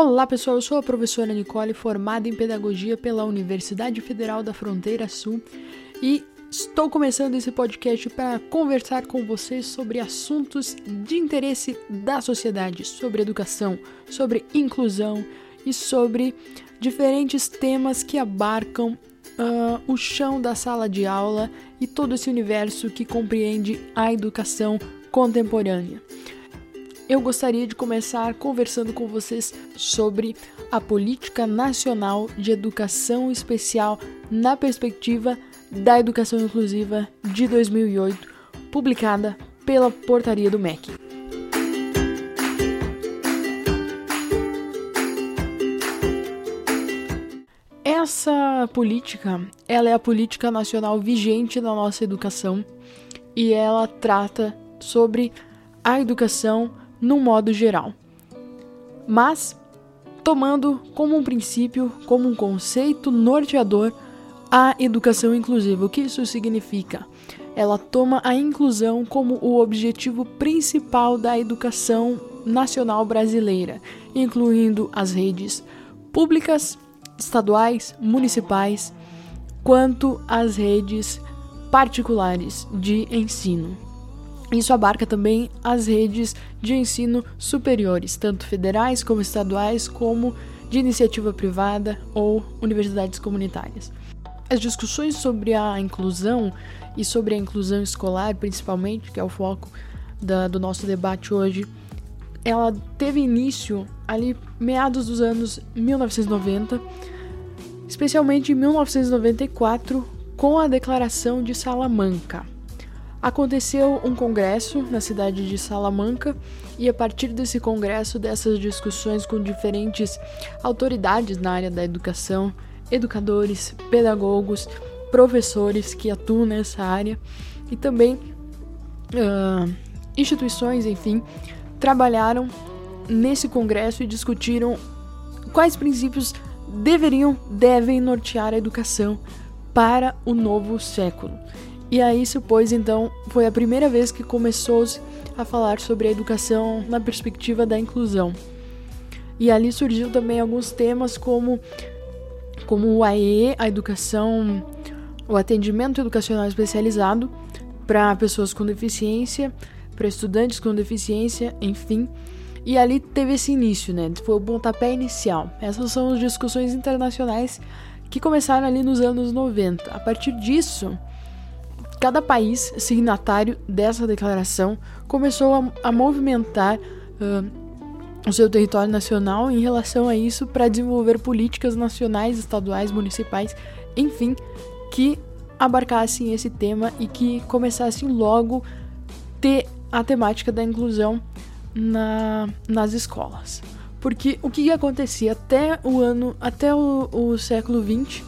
Olá pessoal, eu sou a professora Nicole, formada em Pedagogia pela Universidade Federal da Fronteira Sul e estou começando esse podcast para conversar com vocês sobre assuntos de interesse da sociedade, sobre educação, sobre inclusão e sobre diferentes temas que abarcam uh, o chão da sala de aula e todo esse universo que compreende a educação contemporânea eu gostaria de começar conversando com vocês sobre a Política Nacional de Educação Especial na perspectiva da Educação Inclusiva de 2008, publicada pela Portaria do MEC. Essa política, ela é a política nacional vigente na nossa educação e ela trata sobre a educação no modo geral. Mas tomando como um princípio, como um conceito norteador a educação inclusiva. O que isso significa? Ela toma a inclusão como o objetivo principal da educação nacional brasileira, incluindo as redes públicas, estaduais, municipais, quanto as redes particulares de ensino. Isso abarca também as redes de ensino superiores, tanto federais como estaduais, como de iniciativa privada ou universidades comunitárias. As discussões sobre a inclusão e sobre a inclusão escolar, principalmente, que é o foco da, do nosso debate hoje, ela teve início ali meados dos anos 1990, especialmente em 1994, com a Declaração de Salamanca Aconteceu um congresso na cidade de Salamanca e a partir desse congresso, dessas discussões com diferentes autoridades na área da educação, educadores, pedagogos, professores que atuam nessa área e também uh, instituições, enfim, trabalharam nesse congresso e discutiram quais princípios deveriam, devem nortear a educação para o novo século. E aí isso pois então foi a primeira vez que começou a falar sobre a educação na perspectiva da inclusão. E ali surgiu também alguns temas como como o AE, a educação, o atendimento educacional especializado para pessoas com deficiência, para estudantes com deficiência, enfim. E ali teve esse início, né? Foi o pontapé inicial. Essas são as discussões internacionais que começaram ali nos anos 90. A partir disso, Cada país signatário dessa declaração começou a, a movimentar uh, o seu território nacional em relação a isso para desenvolver políticas nacionais, estaduais, municipais, enfim, que abarcassem esse tema e que começassem logo ter a temática da inclusão na, nas escolas. Porque o que acontecia até o ano, até o, o século XX,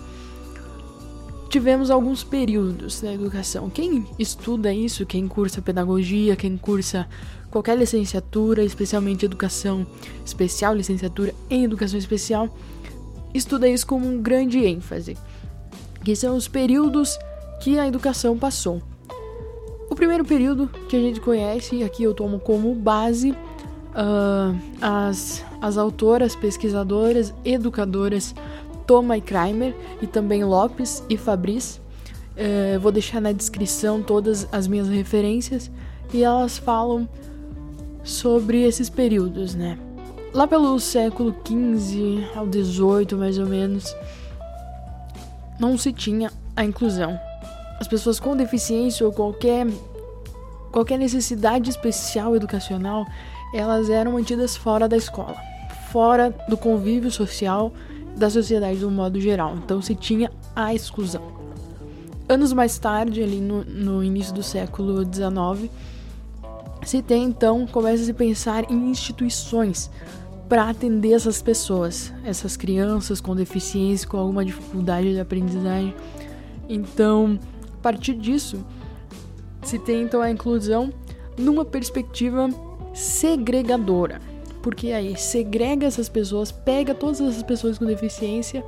tivemos alguns períodos na educação. Quem estuda isso, quem cursa pedagogia, quem cursa qualquer licenciatura, especialmente educação especial, licenciatura em educação especial, estuda isso com um grande ênfase, que são os períodos que a educação passou. O primeiro período que a gente conhece, e aqui eu tomo como base, uh, as, as autoras, pesquisadoras, educadoras Toma e Kramer e também Lopes e Fabris. É, vou deixar na descrição todas as minhas referências e elas falam sobre esses períodos, né? Lá pelo século XV ao XVIII, mais ou menos, não se tinha a inclusão. As pessoas com deficiência ou qualquer qualquer necessidade especial educacional, elas eram mantidas fora da escola, fora do convívio social da sociedade de um modo geral. Então se tinha a exclusão. Anos mais tarde, ali no, no início do século XIX, se tem então, começa a se pensar em instituições para atender essas pessoas, essas crianças com deficiência, com alguma dificuldade de aprendizagem. Então, a partir disso, se tem então a inclusão numa perspectiva segregadora porque aí segrega essas pessoas, pega todas essas pessoas com deficiência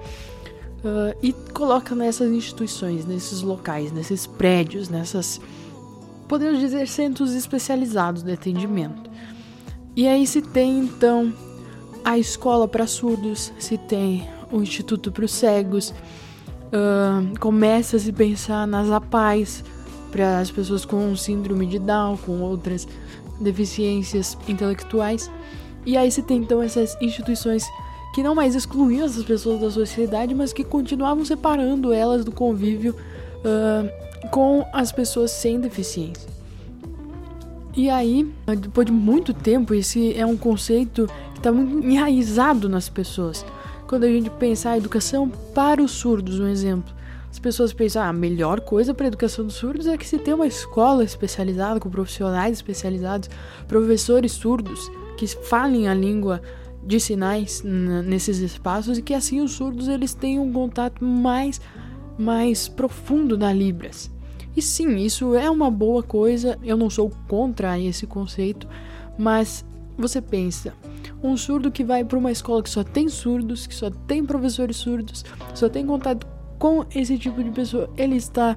uh, e coloca nessas instituições, nesses locais, nesses prédios, nessas, podemos dizer, centros especializados de atendimento. E aí se tem então a escola para surdos, se tem o Instituto para os Cegos, uh, começa a se pensar nas APAES para as pessoas com síndrome de Down, com outras deficiências intelectuais. E aí se tem então essas instituições que não mais excluíam essas pessoas da sociedade, mas que continuavam separando elas do convívio uh, com as pessoas sem deficiência. E aí, depois de muito tempo, esse é um conceito que está muito enraizado nas pessoas. Quando a gente pensa a educação para os surdos, um exemplo. As pessoas pensam, ah, a melhor coisa para a educação dos surdos é que se tem uma escola especializada, com profissionais especializados, professores surdos, que falem a língua de sinais nesses espaços e que assim os surdos eles tenham um contato mais mais profundo na Libras. E sim, isso é uma boa coisa, eu não sou contra esse conceito, mas você pensa, um surdo que vai para uma escola que só tem surdos, que só tem professores surdos, só tem contato com esse tipo de pessoa, ele está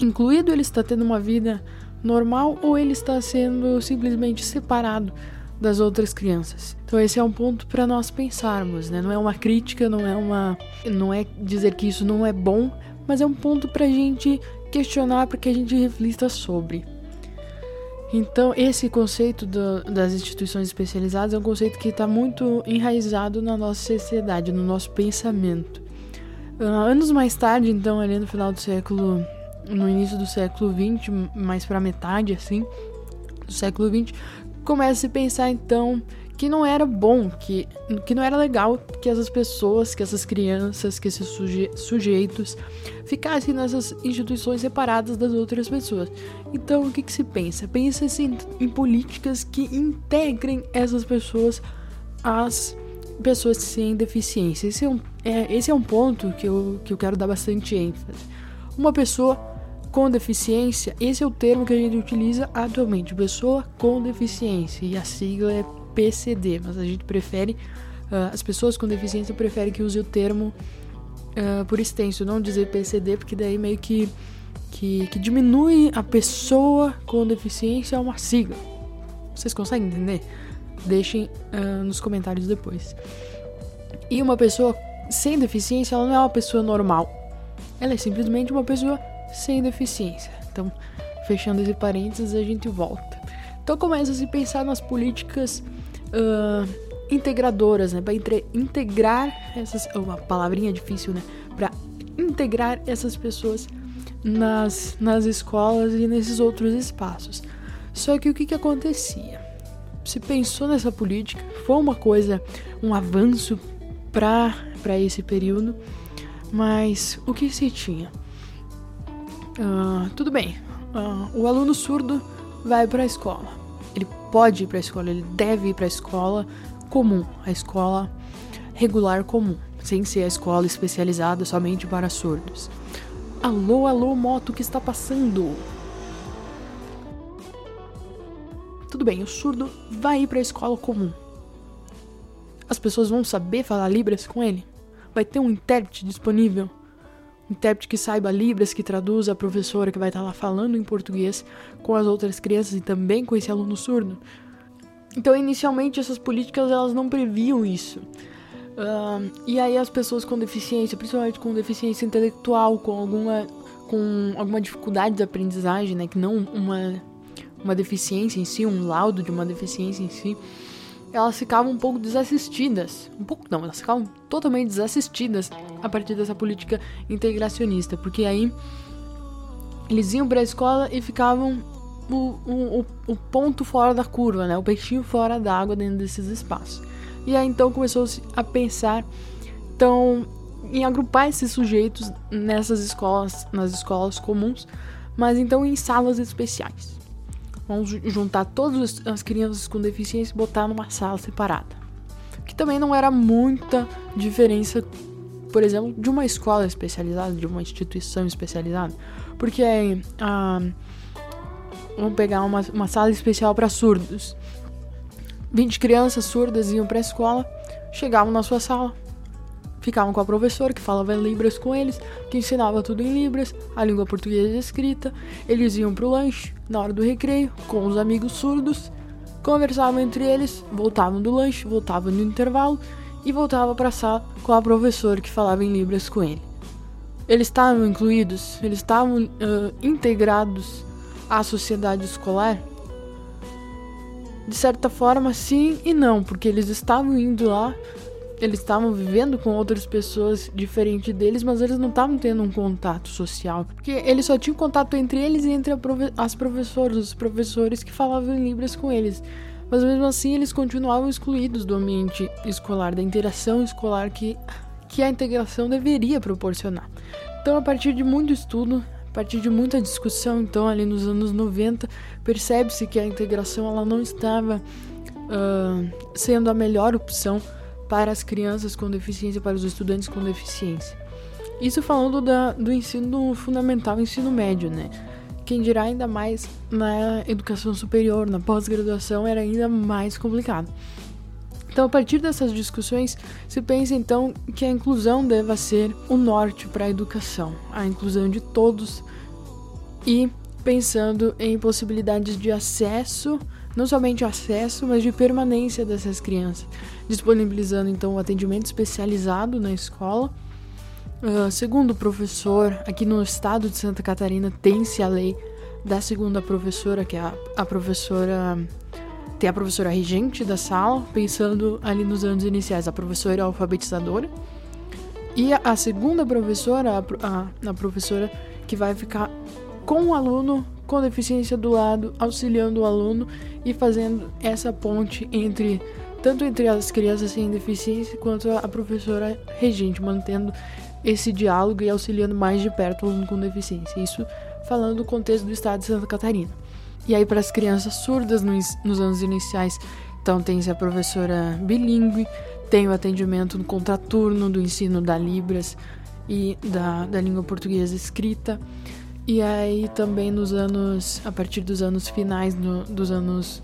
incluído, ele está tendo uma vida normal ou ele está sendo simplesmente separado das outras crianças. Então esse é um ponto para nós pensarmos, né? Não é uma crítica, não é uma, não é dizer que isso não é bom, mas é um ponto para a gente questionar, para que a gente reflita sobre. Então esse conceito do, das instituições especializadas é um conceito que está muito enraizado na nossa sociedade, no nosso pensamento. Uh, anos mais tarde, então, ali no final do século, no início do século XX, mais para metade, assim, do século XX, começa a pensar então que não era bom, que, que não era legal que essas pessoas, que essas crianças, que esses suje, sujeitos ficassem nessas instituições separadas das outras pessoas. Então, o que, que se pensa? Pensa-se em, em, políticas que integrem essas pessoas às pessoas sem deficiência. Esse é um, é, esse é um ponto que eu, que eu quero dar bastante ênfase. Uma pessoa com deficiência, esse é o termo que a gente utiliza atualmente, pessoa com deficiência, e a sigla é PCD, mas a gente prefere, uh, as pessoas com deficiência preferem que use o termo uh, por extenso, não dizer PCD, porque daí meio que, que, que diminui a pessoa com deficiência a uma sigla. Vocês conseguem entender? Deixem uh, nos comentários depois. E uma pessoa sem deficiência, ela não é uma pessoa normal. Ela é simplesmente uma pessoa sem deficiência. Então, fechando esse parênteses, a gente volta. Então começa a se pensar nas políticas uh, integradoras, né? Para integrar essas. Oh, uma palavrinha difícil, né? Para integrar essas pessoas nas, nas escolas e nesses outros espaços. Só que o que, que acontecia? Se pensou nessa política, foi uma coisa, um avanço para esse período, mas o que se tinha? Uh, tudo bem, uh, o aluno surdo vai para a escola. Ele pode ir para a escola, ele deve ir para a escola comum, a escola regular comum, sem ser a escola especializada somente para surdos. Alô, alô, moto que está passando? Tudo bem, o surdo vai ir para a escola comum. As pessoas vão saber falar Libras com ele? Vai ter um intérprete disponível? Intérprete que saiba Libras, que traduza a professora que vai estar lá falando em português com as outras crianças e também com esse aluno surdo. Então, inicialmente, essas políticas elas não previam isso. Uh, e aí as pessoas com deficiência, principalmente com deficiência intelectual, com alguma, com alguma dificuldade de aprendizagem, né, que não uma, uma deficiência em si, um laudo de uma deficiência em si, elas ficavam um pouco desassistidas. Um pouco não, elas ficavam totalmente desassistidas a partir dessa política integracionista, porque aí eles iam para a escola e ficavam o, o, o, ponto fora da curva, né? O peixinho fora da água dentro desses espaços. E aí então começou-se a pensar então em agrupar esses sujeitos nessas escolas, nas escolas comuns, mas então em salas especiais. Vamos juntar todas as crianças com deficiência e botar numa sala separada. Que também não era muita diferença, por exemplo, de uma escola especializada, de uma instituição especializada. Porque ah, vamos pegar uma, uma sala especial para surdos. 20 crianças surdas iam para a escola, chegavam na sua sala, Ficavam com a professora que falava em Libras com eles, que ensinava tudo em Libras, a língua portuguesa escrita. Eles iam pro lanche, na hora do recreio, com os amigos surdos, conversavam entre eles, voltavam do lanche, voltavam no intervalo e voltavam para a sala com a professora que falava em Libras com ele. Eles estavam incluídos, eles estavam uh, integrados à sociedade escolar? De certa forma, sim e não, porque eles estavam indo lá, eles estavam vivendo com outras pessoas diferentes deles, mas eles não estavam tendo um contato social. Porque eles só tinham contato entre eles e entre as professoras, os professores que falavam em Libras com eles. Mas mesmo assim, eles continuavam excluídos do ambiente escolar, da interação escolar que, que a integração deveria proporcionar. Então, a partir de muito estudo, a partir de muita discussão, então, ali nos anos 90, percebe-se que a integração ela não estava uh, sendo a melhor opção para as crianças com deficiência, para os estudantes com deficiência. Isso falando da, do ensino fundamental, ensino médio, né? Quem dirá ainda mais na educação superior, na pós-graduação, era ainda mais complicado. Então, a partir dessas discussões, se pensa então que a inclusão deva ser o norte para a educação, a inclusão de todos e pensando em possibilidades de acesso, não somente acesso, mas de permanência dessas crianças, disponibilizando então o atendimento especializado na escola. Uh, segundo o professor, aqui no estado de Santa Catarina tem-se a lei da segunda professora, que é a, a professora tem a professora regente da sala, pensando ali nos anos iniciais, a professora alfabetizadora. E a segunda professora, a, a, a professora que vai ficar com o aluno com deficiência do lado, auxiliando o aluno e fazendo essa ponte entre tanto entre as crianças sem deficiência quanto a professora regente, mantendo esse diálogo e auxiliando mais de perto o aluno com deficiência. Isso falando do contexto do estado de Santa Catarina. E aí, para as crianças surdas nos, nos anos iniciais, então tem-se a professora bilíngue, tem o atendimento no contraturno do ensino da Libras e da, da língua portuguesa escrita. E aí também nos anos, a partir dos anos finais dos anos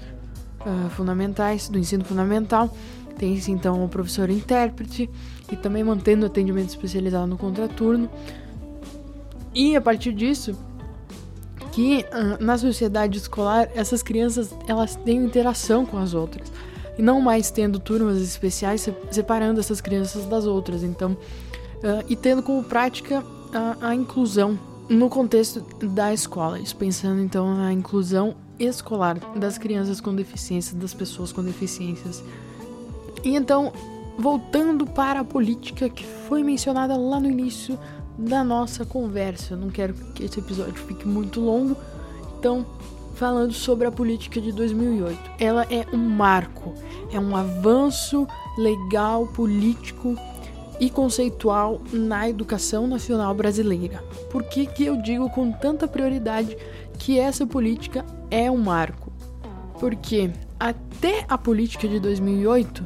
uh, fundamentais, do ensino fundamental, tem-se então o professor intérprete e também mantendo o atendimento especializado no contraturno. E a partir disso, que uh, na sociedade escolar essas crianças elas têm interação com as outras. E não mais tendo turmas especiais separando essas crianças das outras. Então uh, e tendo como prática a, a, inclusão no contexto da escola pensando então na inclusão escolar das crianças com deficiências das pessoas com deficiências e então voltando para a política que foi mencionada lá no início da nossa conversa. Não quero que esse episódio fique muito longo, então falando sobre a política de 2008. Ela é um marco, é um avanço legal, político e conceitual na educação nacional brasileira. Por que, que eu digo com tanta prioridade que essa política é um marco? Porque até a política de 2008,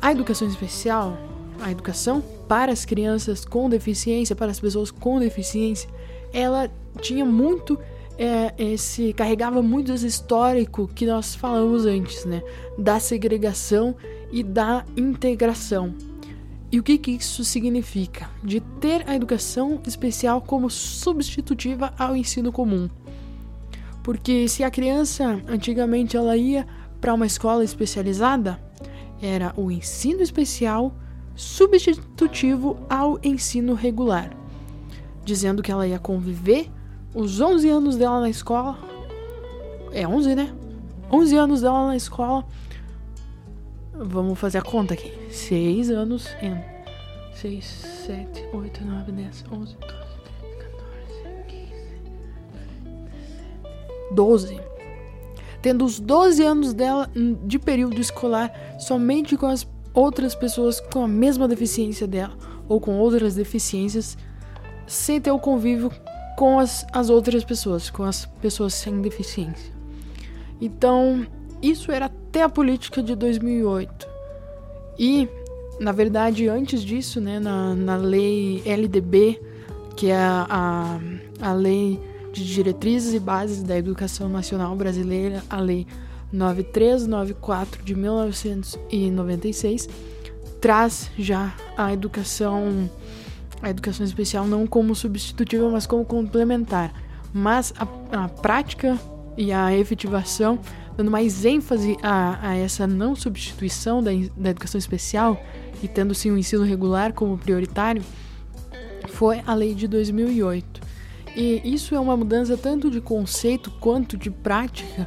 a educação especial, a educação para as crianças com deficiência, para as pessoas com deficiência, ela tinha muito é, esse carregava muito esse histórico que nós falamos antes, né, da segregação e da integração. E o que, que isso significa? De ter a educação especial como substitutiva ao ensino comum. Porque se a criança antigamente ela ia para uma escola especializada, era o ensino especial substitutivo ao ensino regular, dizendo que ela ia conviver os 11 anos dela na escola. É 11, né? 11 anos dela na escola. Vamos fazer a conta aqui. 6 anos em 6, 7, 8, 9, 10, 11, 12, 13, 14, 15, 17, 12. Tendo os 12 anos dela de período escolar somente com as outras pessoas com a mesma deficiência dela ou com outras deficiências sem ter o convívio com as, as outras pessoas, com as pessoas sem deficiência. Então, isso era até a política de 2008. E, na verdade, antes disso, né, na, na lei LDB, que é a, a, a Lei de Diretrizes e Bases da Educação Nacional Brasileira, a Lei 9394 de 1996 traz já a educação a educação especial não como substitutiva, mas como complementar. Mas a, a prática e a efetivação dando mais ênfase a, a essa não substituição da, da educação especial e tendo sim o ensino regular como prioritário, foi a lei de 2008. E isso é uma mudança tanto de conceito quanto de prática,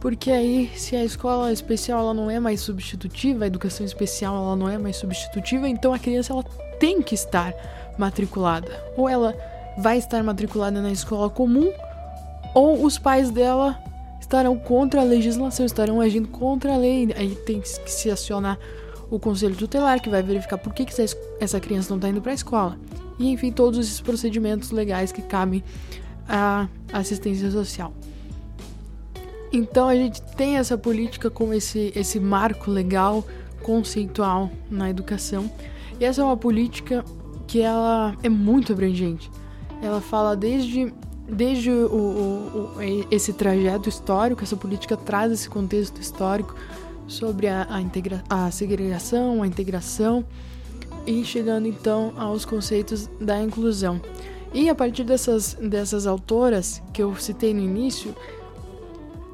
porque aí se a escola especial ela não é mais substitutiva, a educação especial ela não é mais substitutiva, então a criança ela tem que estar matriculada. Ou ela vai estar matriculada na escola comum, ou os pais dela estarão contra a legislação, estarão agindo contra a lei. Aí tem que se acionar o conselho tutelar, que vai verificar por que, que essa criança não está indo para a escola. E enfim, todos esses procedimentos legais que cabem à assistência social. Então a gente tem essa política como esse, esse marco legal, conceitual na educação. E essa é uma política que ela é muito abrangente. Ela fala desde desde o, o, o, esse trajeto histórico, essa política traz esse contexto histórico sobre a, a, integra a segregação, a integração e chegando então aos conceitos da inclusão. E a partir dessas, dessas autoras que eu citei no início,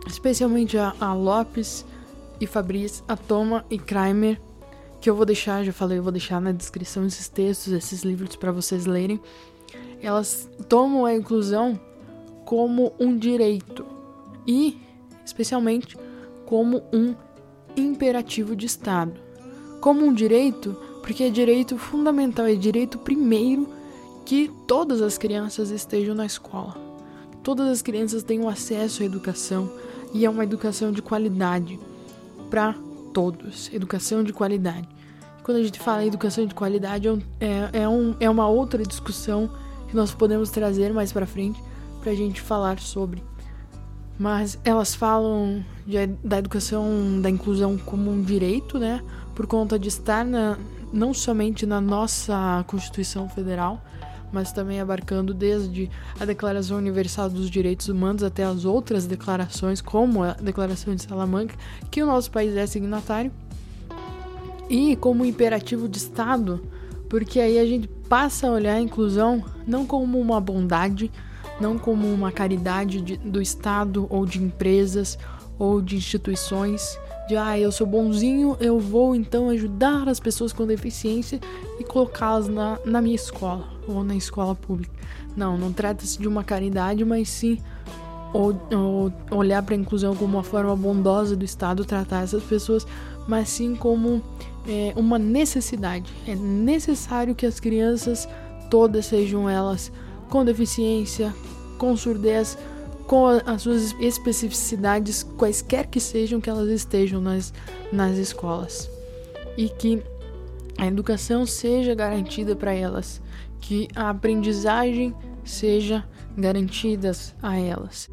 especialmente a, a Lopes e Fabris, a Toma e Kramer, que eu vou deixar, já falei, eu vou deixar na descrição esses textos, esses livros para vocês lerem. Elas tomam a inclusão como um direito e, especialmente, como um imperativo de Estado. Como um direito, porque é direito fundamental, é direito primeiro que todas as crianças estejam na escola. Todas as crianças tenham acesso à educação e é uma educação de qualidade para todos. Educação de qualidade. Quando a gente fala em educação de qualidade, é, é, um, é uma outra discussão que nós podemos trazer mais para frente, para a gente falar sobre. Mas elas falam de, da educação, da inclusão como um direito, né? Por conta de estar na, não somente na nossa Constituição Federal, mas também abarcando desde a Declaração Universal dos Direitos Humanos até as outras declarações, como a Declaração de Salamanca, que o nosso país é signatário, e como imperativo de Estado, porque aí a gente passa a olhar a inclusão não como uma bondade, não como uma caridade de, do Estado ou de empresas ou de instituições, de ah, eu sou bonzinho, eu vou então ajudar as pessoas com deficiência e colocá-las na, na minha escola ou na escola pública. Não, não trata-se de uma caridade, mas sim ou, ou olhar para a inclusão como uma forma bondosa do Estado tratar essas pessoas, mas sim como é, uma necessidade. É necessário que as crianças todas sejam elas com deficiência, com surdez, com as suas especificidades, quaisquer que sejam que elas estejam nas, nas escolas. E que a educação seja garantida para elas, que a aprendizagem seja garantida a elas.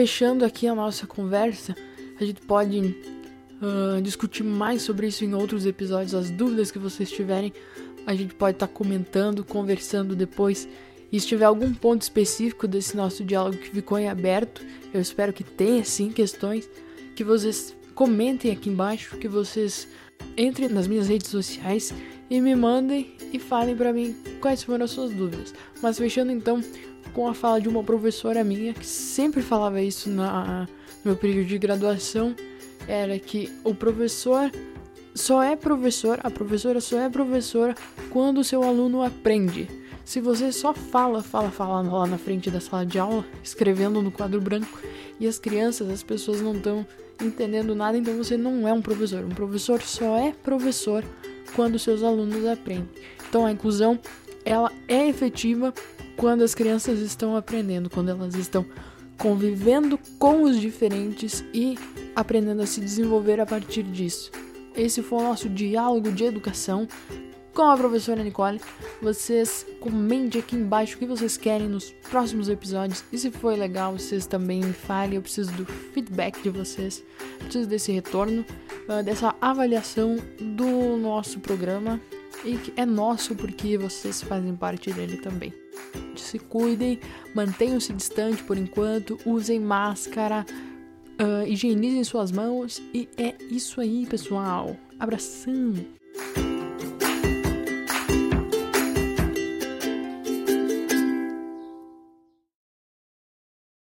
Fechando aqui a nossa conversa, a gente pode uh, discutir mais sobre isso em outros episódios. As dúvidas que vocês tiverem, a gente pode estar tá comentando, conversando depois. E se tiver algum ponto específico desse nosso diálogo que ficou em aberto, eu espero que tenha sim questões, que vocês comentem aqui embaixo, que vocês entrem nas minhas redes sociais e me mandem e falem para mim quais foram as suas dúvidas. Mas fechando então com a fala de uma professora minha que sempre falava isso na, no meu período de graduação, era que o professor só é professor, a professora só é professora quando o seu aluno aprende. Se você só fala, fala, fala lá na frente da sala de aula, escrevendo no quadro branco, e as crianças, as pessoas não estão entendendo nada, então você não é um professor. Um professor só é professor quando seus alunos aprendem. Então a inclusão ela é efetiva quando as crianças estão aprendendo, quando elas estão convivendo com os diferentes e aprendendo a se desenvolver a partir disso. Esse foi o nosso diálogo de educação com a professora Nicole. Vocês comentem aqui embaixo o que vocês querem nos próximos episódios. E se foi legal, vocês também me falem. Eu preciso do feedback de vocês. Preciso desse retorno, ah, dessa avaliação do nosso programa. E que é nosso porque vocês fazem parte dele também se cuidem, mantenham-se distante por enquanto, usem máscara, uh, higienizem suas mãos e é isso aí, pessoal. Abração!